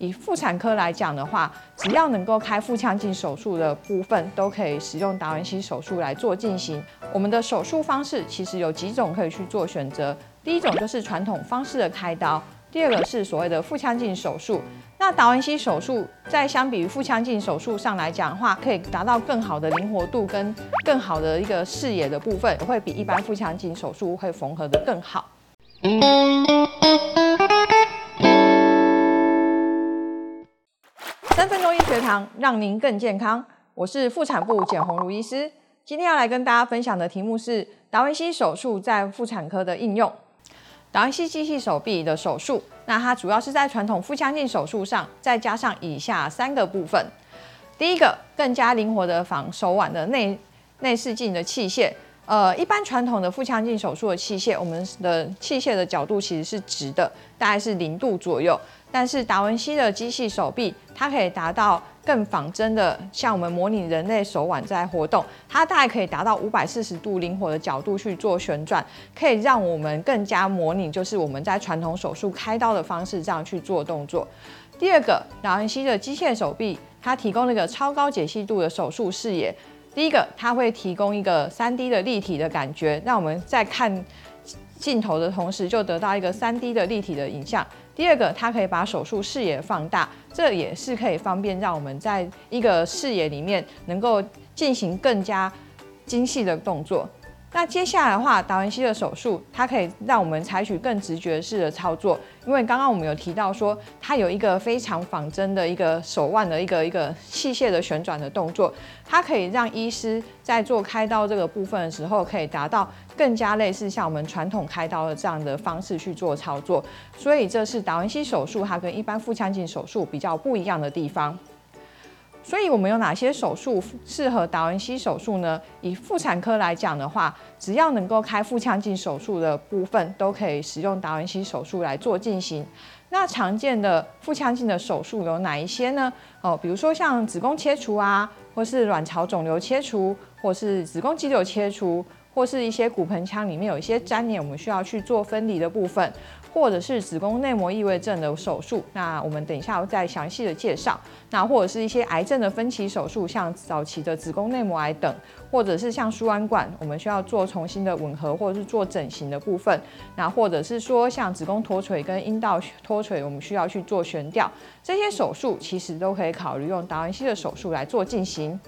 以妇产科来讲的话，只要能够开腹腔镜手术的部分，都可以使用达文西手术来做进行。我们的手术方式其实有几种可以去做选择。第一种就是传统方式的开刀，第二个是所谓的腹腔镜手术。那达文西手术在相比于腹腔镜手术上来讲的话，可以达到更好的灵活度跟更好的一个视野的部分，会比一般腹腔镜手术会缝合得更好。三堂，让您更健康。我是妇产部简宏儒医师，今天要来跟大家分享的题目是达文西手术在妇产科的应用。达文西机器手臂的手术，那它主要是在传统腹腔镜手术上，再加上以下三个部分。第一个，更加灵活的仿手腕的内内视镜的器械。呃，一般传统的腹腔镜手术的器械，我们的器械的角度其实是直的，大概是零度左右。但是达文西的机械手臂，它可以达到更仿真的，像我们模拟人类手腕在活动，它大概可以达到五百四十度灵活的角度去做旋转，可以让我们更加模拟，就是我们在传统手术开刀的方式这样去做动作。第二个，达文西的机械手臂，它提供了一个超高解析度的手术视野。第一个，它会提供一个 3D 的立体的感觉，让我们在看镜头的同时就得到一个 3D 的立体的影像。第二个，它可以把手术视野放大，这也是可以方便让我们在一个视野里面能够进行更加精细的动作。那接下来的话，达文西的手术，它可以让我们采取更直觉式的操作，因为刚刚我们有提到说，它有一个非常仿真的一个手腕的一个一个器械的旋转的动作，它可以让医师在做开刀这个部分的时候，可以达到更加类似像我们传统开刀的这样的方式去做操作，所以这是达文西手术它跟一般腹腔镜手术比较不一样的地方。所以我们有哪些手术适合达文西手术呢？以妇产科来讲的话，只要能够开腹腔镜手术的部分，都可以使用达文西手术来做进行。那常见的腹腔镜的手术有哪一些呢？哦，比如说像子宫切除啊，或是卵巢肿瘤切除，或是子宫肌瘤切除，或是一些骨盆腔里面有一些粘连，我们需要去做分离的部分。或者是子宫内膜异位症的手术，那我们等一下再详细的介绍。那或者是一些癌症的分期手术，像早期的子宫内膜癌等，或者是像输卵管，我们需要做重新的吻合，或者是做整形的部分。那或者是说像子宫脱垂跟阴道脱垂，我们需要去做悬吊，这些手术其实都可以考虑用达文西的手术来做进行。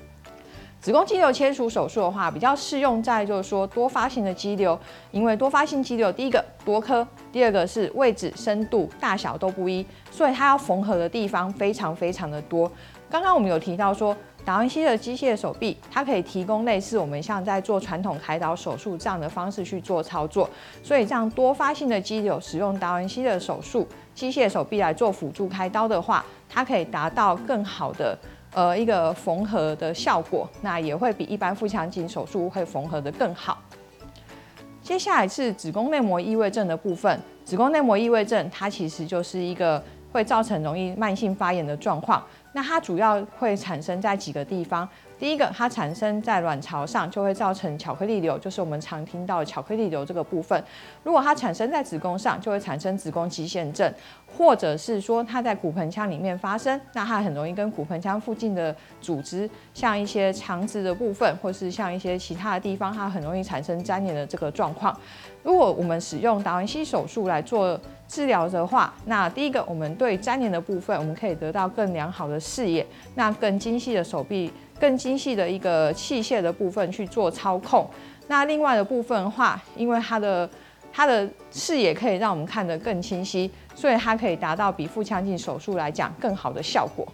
子宫肌瘤切除手术的话，比较适用在就是说多发性的肌瘤，因为多发性肌瘤，第一个多颗，第二个是位置、深度、大小都不一，所以它要缝合的地方非常非常的多。刚刚我们有提到说，达文西的机械手臂，它可以提供类似我们像在做传统开刀手术这样的方式去做操作，所以这样多发性的肌瘤使用达文西的手术机械手臂来做辅助开刀的话，它可以达到更好的。呃，一个缝合的效果，那也会比一般腹腔镜手术会缝合的更好。接下来是子宫内膜异位症的部分。子宫内膜异位症，它其实就是一个会造成容易慢性发炎的状况。那它主要会产生在几个地方。第一个，它产生在卵巢上，就会造成巧克力瘤，就是我们常听到巧克力瘤这个部分。如果它产生在子宫上，就会产生子宫肌腺症，或者是说它在骨盆腔里面发生，那它很容易跟骨盆腔附近的组织，像一些肠子的部分，或是像一些其他的地方，它很容易产生粘连的这个状况。如果我们使用达文西手术来做治疗的话，那第一个，我们对粘连的部分，我们可以得到更良好的视野，那更精细的手臂。更精细的一个器械的部分去做操控，那另外的部分的话，因为它的它的视野可以让我们看得更清晰，所以它可以达到比腹腔镜手术来讲更好的效果。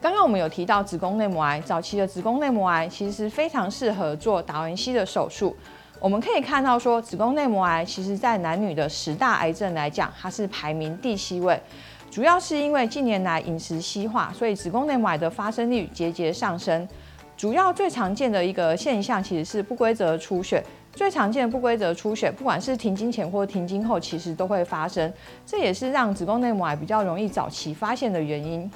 刚刚我们有提到子宫内膜癌，早期的子宫内膜癌其实非常适合做达文西的手术。我们可以看到说，子宫内膜癌其实在男女的十大癌症来讲，它是排名第七位。主要是因为近年来饮食西化，所以子宫内膜癌的发生率节节上升。主要最常见的一个现象其实是不规则出血，最常见的不规则出血，不管是停经前或停经后，其实都会发生。这也是让子宫内膜癌比较容易早期发现的原因。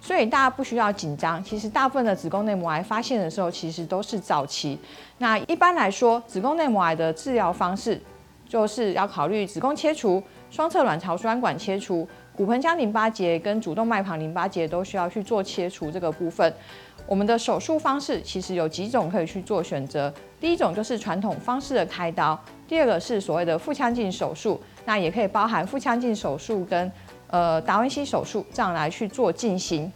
所以大家不需要紧张，其实大部分的子宫内膜癌发现的时候，其实都是早期。那一般来说，子宫内膜癌的治疗方式就是要考虑子宫切除、双侧卵巢输卵管切除。骨盆腔淋巴结跟主动脉旁淋巴结都需要去做切除这个部分。我们的手术方式其实有几种可以去做选择，第一种就是传统方式的开刀，第二个是所谓的腹腔镜手术，那也可以包含腹腔镜手术跟呃达文西手术这样来去做进行。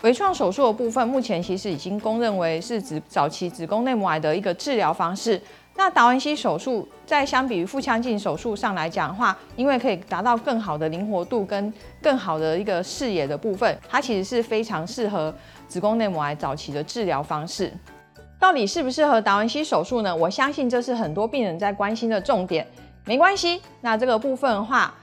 微创手术的部分，目前其实已经公认为是指早期子宫内膜癌的一个治疗方式。那达文西手术在相比于腹腔镜手术上来讲的话，因为可以达到更好的灵活度跟更好的一个视野的部分，它其实是非常适合子宫内膜癌早期的治疗方式。到底适不适合达文西手术呢？我相信这是很多病人在关心的重点。没关系，那这个部分的话。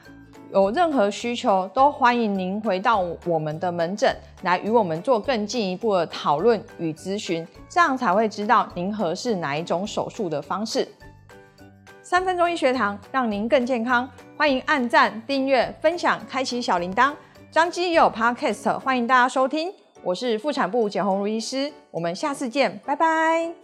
有任何需求，都欢迎您回到我们的门诊来与我们做更进一步的讨论与咨询，这样才会知道您合适哪一种手术的方式。三分钟医学堂，让您更健康。欢迎按赞、订阅、分享、开启小铃铛。张基也有 Podcast，欢迎大家收听。我是妇产部简宏如医师，我们下次见，拜拜。